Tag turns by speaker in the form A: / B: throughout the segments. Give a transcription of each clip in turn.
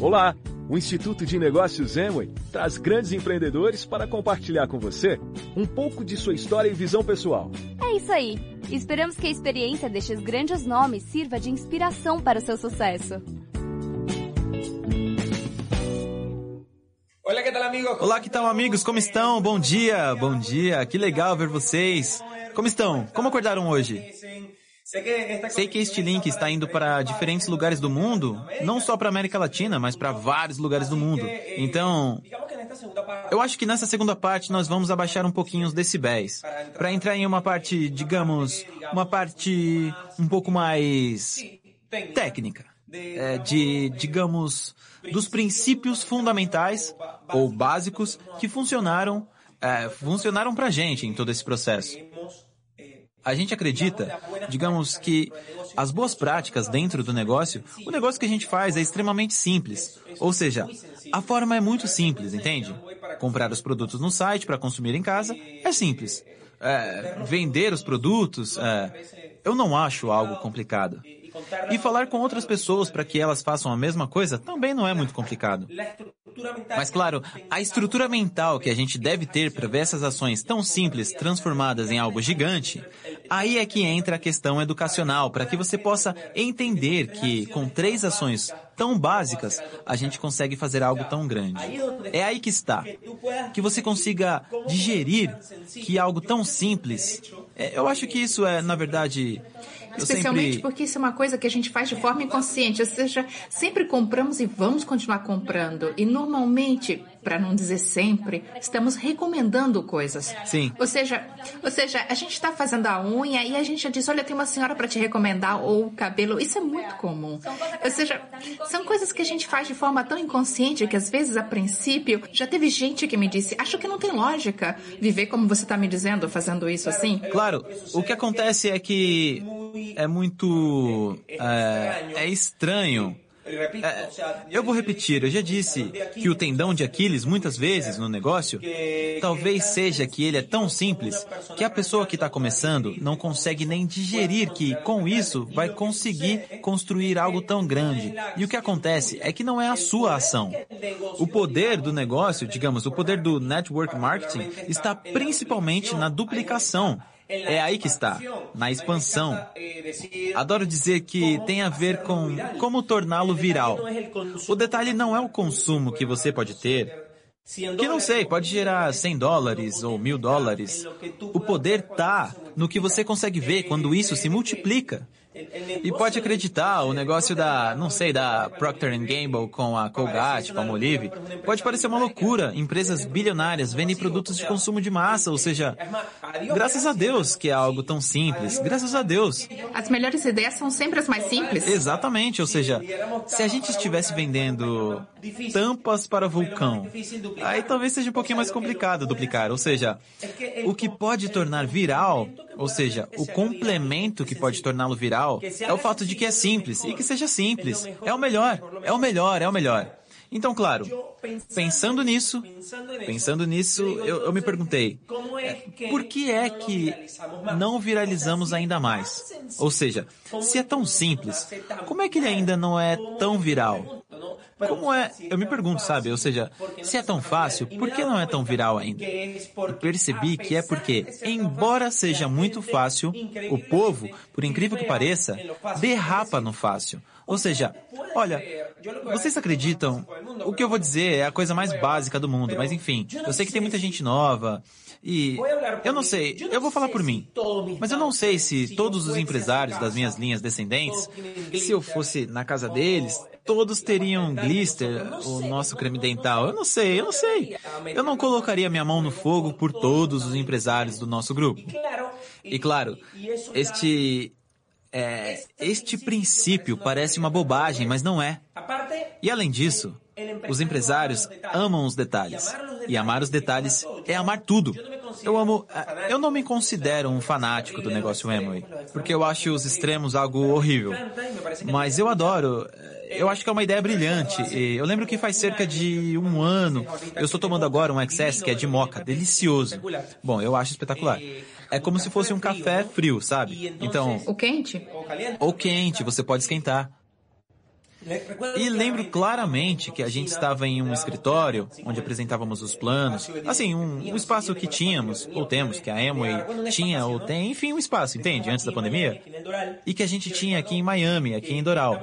A: Olá! O Instituto de Negócios Emway traz grandes empreendedores para compartilhar com você um pouco de sua história e visão pessoal.
B: É isso aí! Esperamos que a experiência destes grandes nomes sirva de inspiração para o seu sucesso.
C: Olá, que tal amigos? Como estão? Bom dia, bom dia. Que legal ver vocês. Como estão? Como acordaram hoje? Sei que este link está indo para diferentes lugares do mundo, não só para a América Latina, mas para vários lugares do mundo. Então, eu acho que nessa segunda parte nós vamos abaixar um pouquinho os decibéis, para entrar em uma parte, digamos, uma parte um pouco mais técnica, é, de, digamos, dos princípios fundamentais ou básicos que funcionaram, é, funcionaram para gente em todo esse processo. A gente acredita, digamos que as boas práticas dentro do negócio, o negócio que a gente faz é extremamente simples. Ou seja, a forma é muito simples, entende? Comprar os produtos no site para consumir em casa é simples. É, vender os produtos, é, eu não acho algo complicado. E falar com outras pessoas para que elas façam a mesma coisa também não é muito complicado. Mas claro, a estrutura mental que a gente deve ter para ver essas ações tão simples transformadas em algo gigante, aí é que entra a questão educacional, para que você possa entender que com três ações tão básicas, a gente consegue fazer algo tão grande. É aí que está. Que você consiga digerir que algo tão simples, é, eu acho que isso é, na verdade,
D: Especialmente
C: sempre...
D: porque isso é uma coisa que a gente faz de forma inconsciente, ou seja, sempre compramos e vamos continuar comprando. E normalmente, para não dizer sempre, estamos recomendando coisas.
C: Sim.
D: Ou seja, ou seja, a gente está fazendo a unha e a gente já diz, olha, tem uma senhora para te recomendar ou o cabelo. Isso é muito comum. Ou seja, são coisas que a gente faz de forma tão inconsciente que às vezes a princípio já teve gente que me disse, acho que não tem lógica viver como você está me dizendo, fazendo isso assim.
C: Claro, o que acontece é que é muito é, é estranho. É, eu vou repetir, eu já disse que o tendão de Aquiles, muitas vezes no negócio, talvez seja que ele é tão simples que a pessoa que está começando não consegue nem digerir que, com isso, vai conseguir construir algo tão grande. E o que acontece é que não é a sua ação. O poder do negócio, digamos, o poder do network marketing, está principalmente na duplicação. É aí que está, na expansão. Adoro dizer que tem a ver com como torná-lo viral. O detalhe não é o consumo que você pode ter, que não sei, pode gerar 100 dólares ou mil dólares. O poder tá no que você consegue ver quando isso se multiplica. E pode acreditar, o negócio da, não sei, da Procter Gamble com a Colgate, com a Olive, pode parecer uma loucura. Empresas bilionárias vendem produtos de consumo de massa, ou seja, graças a Deus que é algo tão simples. Graças a Deus.
D: As melhores ideias são sempre as mais simples.
C: Exatamente, ou seja, se a gente estivesse vendendo tampas para vulcão, aí talvez seja um pouquinho mais complicado duplicar. Ou seja, o que pode tornar viral, ou seja, o complemento que pode torná-lo viral, é o fato de que é simples e que seja simples. É o melhor, é o melhor, é o melhor. Então, claro, pensando nisso, pensando nisso, eu, eu me perguntei, por que é que não viralizamos ainda mais? Ou seja, se é tão simples, como é que ele ainda não é tão viral? Como é? Eu me pergunto, sabe? Ou seja, se é tão fácil, por que não é tão viral ainda? E percebi que é porque, embora seja muito fácil, o povo, por incrível que pareça, derrapa no fácil. Ou seja, olha, vocês acreditam? O que eu vou dizer é a coisa mais básica do mundo, mas enfim, eu sei que tem muita gente nova e eu não sei, eu vou falar por mim, mas eu não sei se todos os empresários das minhas linhas descendentes, se eu fosse na casa deles, todos teriam glister, o nosso creme dental. Eu não sei, eu não sei. Eu não colocaria minha mão no fogo por todos os empresários do nosso grupo. E claro, este é, este princípio parece uma bobagem, mas não é. E além disso, os empresários amam os detalhes. E amar os detalhes é amar tudo. Eu amo. Eu não me considero um fanático do negócio Amway, porque eu acho os extremos algo horrível. Mas eu adoro. Eu acho que é uma ideia brilhante. Eu lembro que faz cerca de um ano. Eu estou tomando agora um Excess que é de moca, delicioso. Bom, eu acho espetacular. É como se fosse um café frio, sabe? Então.
D: O quente?
C: Ou quente, você pode esquentar. E lembro claramente que a gente estava em um escritório onde apresentávamos os planos, assim, um, um espaço que tínhamos, ou temos, que a Amway tinha ou tem, enfim, um espaço, entende? Antes da pandemia. E que a gente tinha aqui em Miami, aqui em Doral.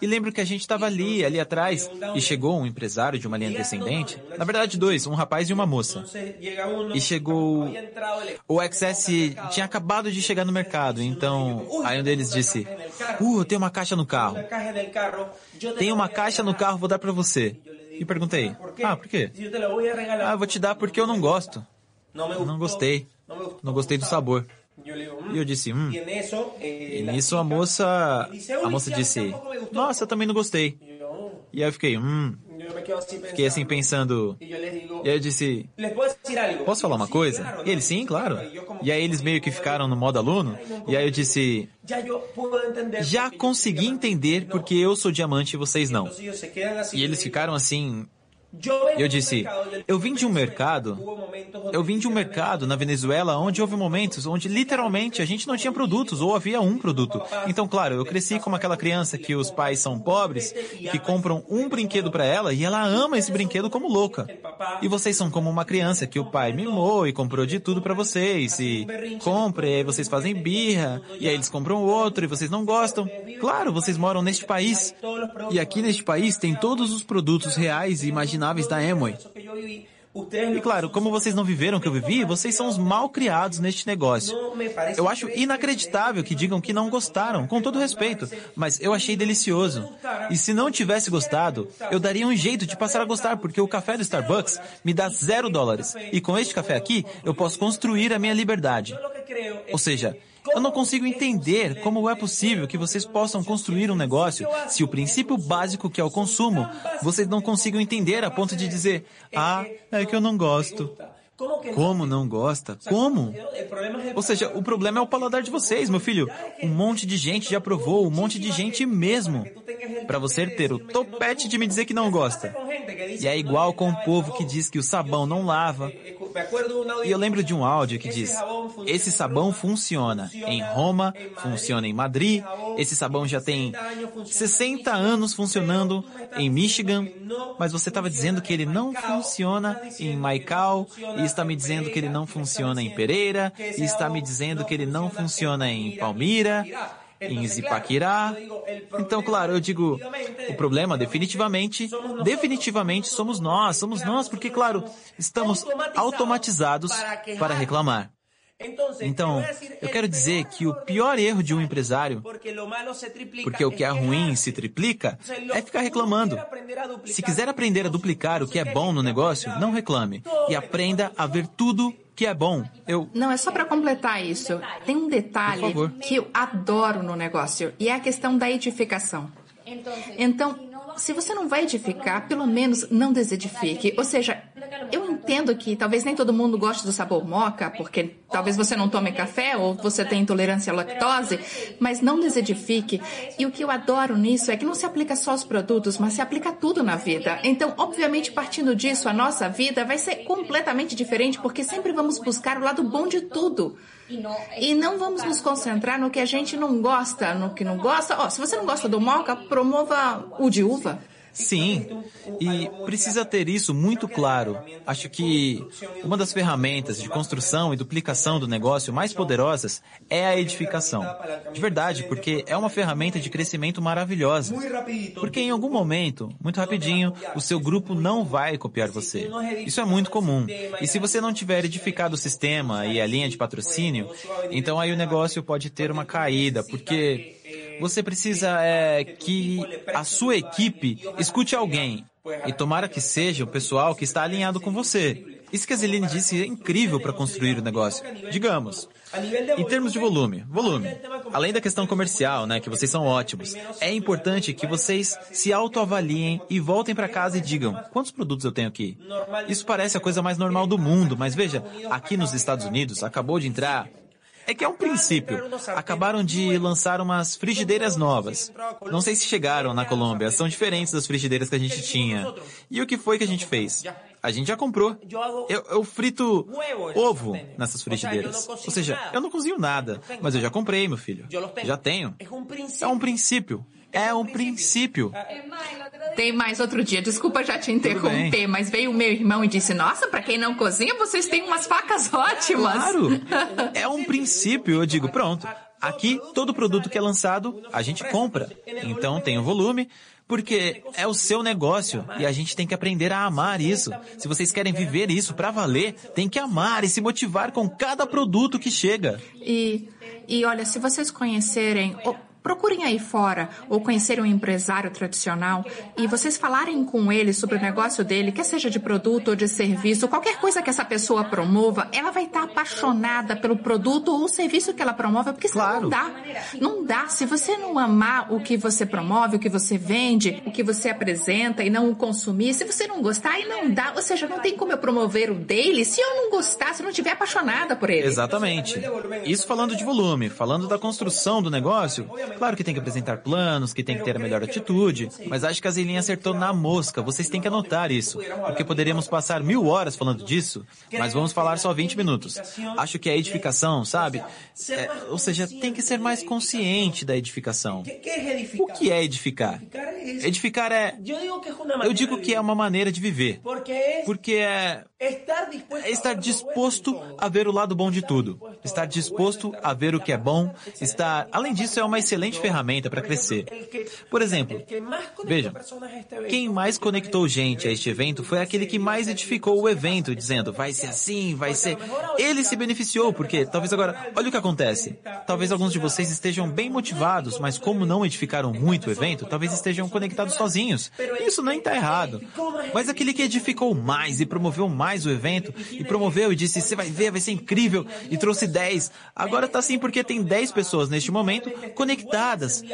C: E lembro que a gente estava ali, ali atrás, e chegou um empresário de uma linha descendente, na verdade dois, um rapaz e uma moça. E chegou... O XS tinha acabado de chegar no mercado, então aí um deles disse, uh, tem uma caixa no carro. Tem uma caixa no carro, vou dar para você. E perguntei, ah, por quê? Ah, vou te dar porque eu não gosto. Não gostei. Não gostei do sabor. E eu disse, hum. E nisso a moça, a moça disse, nossa, eu também não gostei. E aí eu fiquei, hum. Fiquei assim pensando. E aí eu disse: Posso falar uma coisa? E ele, sim, claro. E aí eles meio que ficaram no modo aluno. E aí eu disse: Já consegui entender porque eu sou diamante e vocês não. E eles ficaram assim, eu disse, eu vim de um mercado, eu vim de um mercado na Venezuela onde houve momentos onde literalmente a gente não tinha produtos ou havia um produto. Então, claro, eu cresci como aquela criança que os pais são pobres, que compram um brinquedo para ela e ela ama esse brinquedo como louca. E vocês são como uma criança que o pai mimou e comprou de tudo para vocês e compra e aí vocês fazem birra e aí eles compram outro e vocês não gostam. Claro, vocês moram neste país e aqui neste país tem todos os produtos reais e imagináveis da Amway. E claro, como vocês não viveram o que eu vivi, vocês são os mal criados neste negócio. Eu acho inacreditável que digam que não gostaram, com todo respeito, mas eu achei delicioso. E se não tivesse gostado, eu daria um jeito de passar a gostar, porque o café do Starbucks me dá zero dólares. E com este café aqui, eu posso construir a minha liberdade. Ou seja, eu não consigo entender como é possível que vocês possam construir um negócio se o princípio básico que é o consumo, vocês não consigam entender a ponto de dizer, ah, é que eu não gosto. Como não gosta? Como? Ou seja, o problema é o paladar de vocês, meu filho. Um monte de gente já provou, um monte de gente mesmo. Para você ter o topete de me dizer que não gosta. E é igual com o povo que diz que o sabão não lava. E eu lembro de um áudio que diz: esse sabão funciona em Roma, funciona em Madrid, esse sabão já tem 60 anos funcionando em Michigan, mas você estava dizendo que ele não funciona em Maicao e está me dizendo que ele não funciona em Pereira, e está me dizendo que ele não funciona em Palmira, em Zipaquirá. Então, claro, eu digo, o problema definitivamente, definitivamente somos nós, somos nós, porque, claro, estamos automatizados para reclamar. Então, eu quero dizer que o pior erro de um empresário, porque o que é ruim se triplica, é ficar reclamando. Se quiser aprender a duplicar o que é bom no negócio, não reclame. E aprenda a ver tudo que é bom. Eu
D: Não, é só para completar isso. Tem um detalhe que eu adoro no negócio e é a questão da edificação. Então, se você não vai edificar, pelo menos não desedifique. Ou seja, eu entendo que talvez nem todo mundo goste do sabor moca, porque talvez você não tome café ou você tem intolerância à lactose, mas não desedifique. E o que eu adoro nisso é que não se aplica só aos produtos, mas se aplica a tudo na vida. Então, obviamente, partindo disso, a nossa vida vai ser completamente diferente, porque sempre vamos buscar o lado bom de tudo. E não vamos nos concentrar no que a gente não gosta, no que não gosta. Ó, oh, se você não gosta do moca, promova o de uva.
C: Sim, e precisa ter isso muito claro. Acho que uma das ferramentas de construção e duplicação do negócio mais poderosas é a edificação. De verdade, porque é uma ferramenta de crescimento maravilhosa. Porque em algum momento, muito rapidinho, o seu grupo não vai copiar você. Isso é muito comum. E se você não tiver edificado o sistema e a linha de patrocínio, então aí o negócio pode ter uma caída, porque você precisa é, que a sua equipe escute alguém. E tomara que seja o pessoal que está alinhado com você. Isso que a Zeline disse é incrível para construir o negócio. Digamos, em termos de volume, volume. Além da questão comercial, né, que vocês são ótimos, é importante que vocês se autoavaliem e voltem para casa e digam: quantos produtos eu tenho aqui? Isso parece a coisa mais normal do mundo, mas veja, aqui nos Estados Unidos acabou de entrar é que é um princípio. Acabaram de lançar umas frigideiras novas. Não sei se chegaram na Colômbia, são diferentes das frigideiras que a gente tinha. E o que foi que a gente fez? A gente já comprou. Eu, eu frito ovo nessas frigideiras. Ou seja, eu não cozinho nada, mas eu já comprei, meu filho. Já tenho. É um princípio. É um princípio.
D: Tem mais outro dia, desculpa já te interromper, mas veio o meu irmão e disse: Nossa, para quem não cozinha, vocês têm umas facas ótimas.
C: Claro! É um princípio, eu digo, pronto. Aqui, todo produto que é lançado, a gente compra. Então tem o volume, porque é o seu negócio e a gente tem que aprender a amar isso. Se vocês querem viver isso para valer, tem que amar e se motivar com cada produto que chega.
D: E, e olha, se vocês conhecerem procurem aí fora ou conhecerem um empresário tradicional e vocês falarem com ele sobre o negócio dele, quer seja de produto ou de serviço, qualquer coisa que essa pessoa promova, ela vai estar apaixonada pelo produto ou serviço que ela promove, porque senão claro. não dá. Não dá. Se você não amar o que você promove, o que você vende, o que você apresenta e não o consumir, se você não gostar, aí não dá. Ou seja, não tem como eu promover o dele se eu não gostar, se eu não estiver apaixonada por ele.
C: Exatamente. Isso falando de volume, falando da construção do negócio, Claro que tem que apresentar planos, que tem que ter a melhor atitude, mas acho que a Zelinha acertou na mosca. Vocês têm que anotar isso, porque poderíamos passar mil horas falando disso, mas vamos falar só 20 minutos. Acho que a edificação, sabe? É, ou seja, tem que ser mais consciente da edificação. O que é edificar? Edificar é. Eu digo que é uma maneira de viver, porque é é estar disposto a ver o lado bom de tudo. Estar disposto a ver o que é bom. Estar, além disso, é uma excelente ferramenta para crescer. Por exemplo, veja, quem mais conectou gente a este evento foi aquele que mais edificou o evento, dizendo, vai ser assim, vai ser. Ele se beneficiou, porque talvez agora, olha o que acontece. Talvez alguns de vocês estejam bem motivados, mas como não edificaram muito o evento, talvez estejam conectados sozinhos. Isso não está errado. Mas aquele que edificou mais e promoveu mais o evento e promoveu e disse: Você vai ver, vai ser incrível. E trouxe 10. Agora tá assim porque tem 10 pessoas neste momento conectadas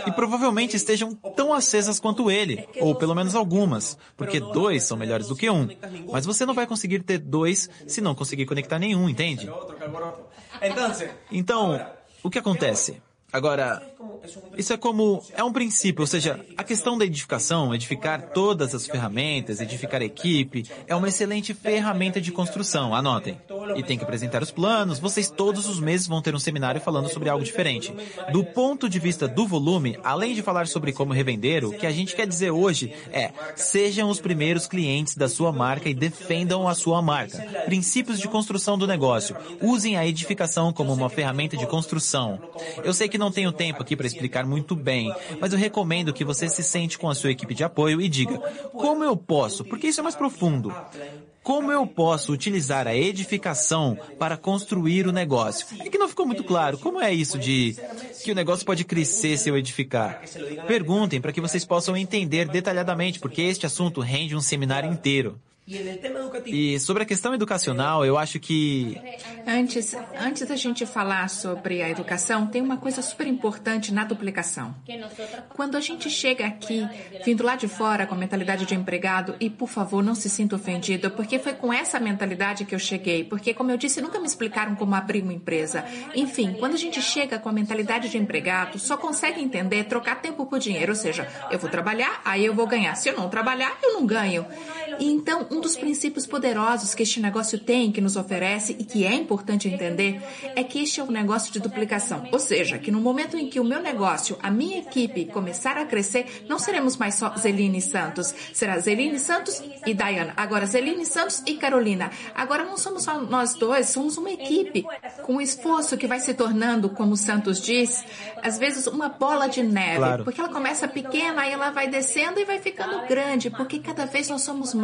C: e provavelmente estejam tão acesas quanto ele, ou pelo menos algumas, porque dois são melhores do que um. Mas você não vai conseguir ter dois se não conseguir conectar nenhum, entende? Então, o que acontece? Agora, isso é como, é um princípio, ou seja, a questão da edificação, edificar todas as ferramentas, edificar a equipe, é uma excelente ferramenta de construção, anotem. E tem que apresentar os planos, vocês todos os meses vão ter um seminário falando sobre algo diferente. Do ponto de vista do volume, além de falar sobre como revender, o que a gente quer dizer hoje é, sejam os primeiros clientes da sua marca e defendam a sua marca. Princípios de construção do negócio. Usem a edificação como uma ferramenta de construção. Eu sei que não tenho tempo aqui para explicar muito bem, mas eu recomendo que você se sente com a sua equipe de apoio e diga: como eu posso? Porque isso é mais profundo. Como eu posso utilizar a edificação para construir o negócio? É que não ficou muito claro. Como é isso de que o negócio pode crescer se eu edificar? Perguntem para que vocês possam entender detalhadamente, porque este assunto rende um seminário inteiro. E sobre a questão educacional, eu acho que.
D: Antes, antes da gente falar sobre a educação, tem uma coisa super importante na duplicação. Quando a gente chega aqui, vindo lá de fora com a mentalidade de empregado, e por favor, não se sinta ofendido, porque foi com essa mentalidade que eu cheguei. Porque, como eu disse, nunca me explicaram como abrir uma empresa. Enfim, quando a gente chega com a mentalidade de empregado, só consegue entender trocar tempo por dinheiro. Ou seja, eu vou trabalhar, aí eu vou ganhar. Se eu não trabalhar, eu não ganho. E então, um dos princípios poderosos que este negócio tem, que nos oferece e que é importante entender, é que este é um negócio de duplicação. Ou seja, que no momento em que o meu negócio, a minha equipe começar a crescer, não seremos mais só Zeline Santos. Será Zeline Santos e Diana. Agora, Zeline Santos e Carolina. Agora não somos só nós dois, somos uma equipe. Com um esforço que vai se tornando, como o Santos diz, às vezes uma bola de neve. Claro. Porque ela começa pequena, aí ela vai descendo e vai ficando grande, porque cada vez nós somos mais.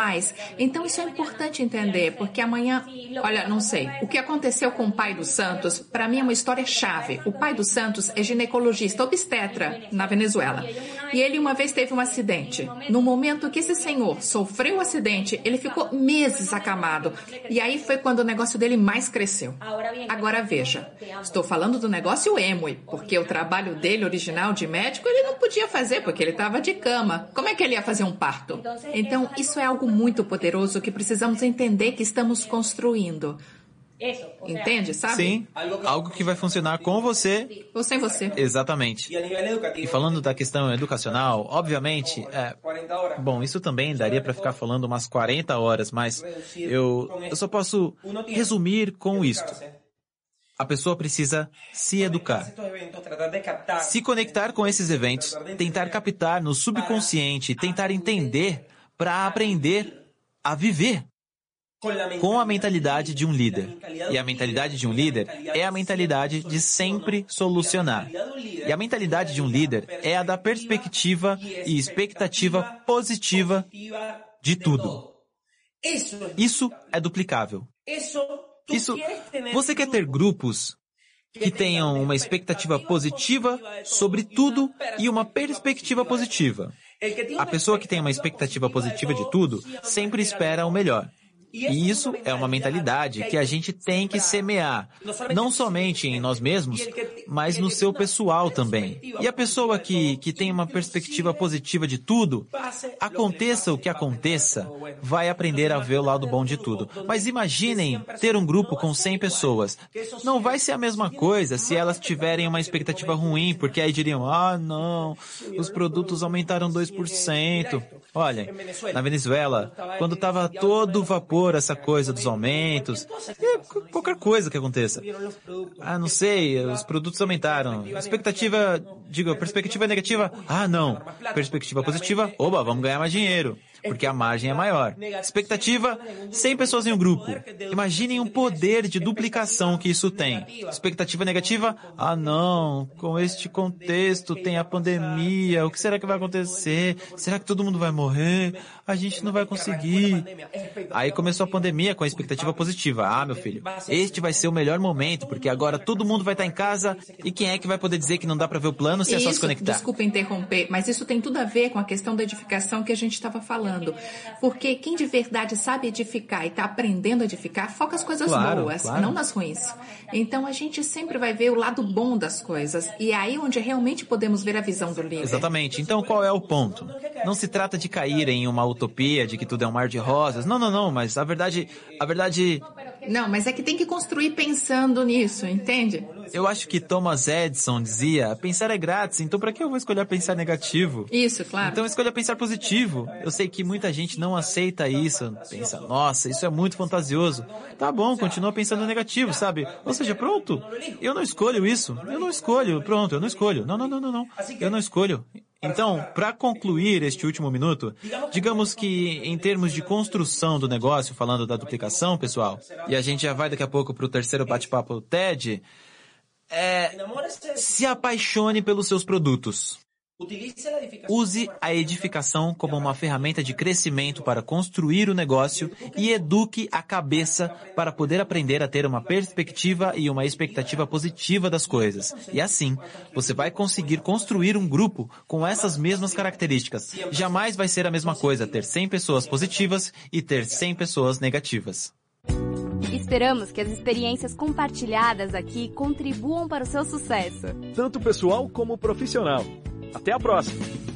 D: Então isso é importante entender, porque amanhã, olha, não sei, o que aconteceu com o pai do Santos, para mim é uma história chave. O pai do Santos é ginecologista obstetra na Venezuela. E ele uma vez teve um acidente. No momento que esse senhor sofreu o um acidente, ele ficou meses acamado. E aí foi quando o negócio dele mais cresceu. Agora veja, estou falando do negócio Emui, porque o trabalho dele original de médico ele não podia fazer porque ele estava de cama. Como é que ele ia fazer um parto? Então, isso é algo muito poderoso que precisamos entender que estamos construindo. Entende, sabe?
C: Sim, algo que vai funcionar com você.
D: Ou sem você.
C: Exatamente. E falando da questão educacional, obviamente, é, bom, isso também daria para ficar falando umas 40 horas, mas eu, eu só posso resumir com isto. a pessoa precisa se educar. Se conectar com esses eventos, tentar captar no subconsciente, tentar entender para aprender a viver com a mentalidade de um líder. E a mentalidade de um líder é a mentalidade de sempre solucionar. E a mentalidade de um líder é a da perspectiva e expectativa positiva de tudo. Isso é duplicável. Isso, você quer ter grupos que tenham uma expectativa positiva sobre tudo e uma perspectiva positiva. A pessoa que tem uma expectativa positiva de tudo sempre espera o melhor. E isso é uma mentalidade que a gente tem que semear, não somente em nós mesmos, mas no seu pessoal também. E a pessoa que, que tem uma perspectiva positiva de tudo, aconteça o que aconteça, vai aprender a ver o lado bom de tudo. Mas imaginem ter um grupo com 100 pessoas. Não vai ser a mesma coisa se elas tiverem uma expectativa ruim, porque aí diriam, ah, não, os produtos aumentaram 2%. Olha, na Venezuela, quando estava todo vapor essa coisa dos aumentos, qualquer coisa que aconteça. Ah, não sei, os produtos aumentaram. Expectativa, digo, perspectiva negativa, ah, não. Perspectiva positiva, oba, vamos ganhar mais dinheiro porque a margem é maior. Expectativa, 100 pessoas em um grupo. Imaginem o poder de duplicação que isso tem. Expectativa negativa, ah não, com este contexto tem a pandemia, o que será que vai acontecer? Será que todo mundo vai morrer? A gente não vai conseguir. Aí começou a pandemia com a expectativa positiva. Ah, meu filho, este vai ser o melhor momento, porque agora todo mundo vai estar em casa e quem é que vai poder dizer que não dá para ver o plano se é só se conectar?
D: Desculpa interromper, mas isso tem tudo a ver com a questão da edificação que a gente estava falando. Porque quem de verdade sabe edificar e está aprendendo a edificar, foca as coisas claro, boas, claro. não nas ruins. Então a gente sempre vai ver o lado bom das coisas. E é aí onde realmente podemos ver a visão do líder.
C: Exatamente. Então qual é o ponto? Não se trata de cair em uma utopia de que tudo é um mar de rosas. Não, não, não. Mas a verdade, a verdade.
D: Não, mas é que tem que construir pensando nisso, entende?
C: Eu acho que Thomas Edison dizia: pensar é grátis, então para que eu vou escolher pensar negativo?
D: Isso, claro.
C: Então escolha pensar positivo. Eu sei que muita gente não aceita isso, pensa, nossa, isso é muito fantasioso. Tá bom, continua pensando negativo, sabe? Ou seja, pronto, eu não escolho isso, eu não escolho, pronto, eu não escolho. Não, não, não, não, não, eu não escolho. Então, para concluir este último minuto, digamos que em termos de construção do negócio, falando da duplicação, pessoal, e a gente já vai daqui a pouco para o terceiro bate-papo TED, é, se apaixone pelos seus produtos. Use a edificação como uma ferramenta de crescimento para construir o negócio e eduque a cabeça para poder aprender a ter uma perspectiva e uma expectativa positiva das coisas. E assim, você vai conseguir construir um grupo com essas mesmas características. Jamais vai ser a mesma coisa ter 100 pessoas positivas e ter 100 pessoas negativas.
B: Esperamos que as experiências compartilhadas aqui contribuam para o seu sucesso.
A: Tanto pessoal como profissional. Até a próxima!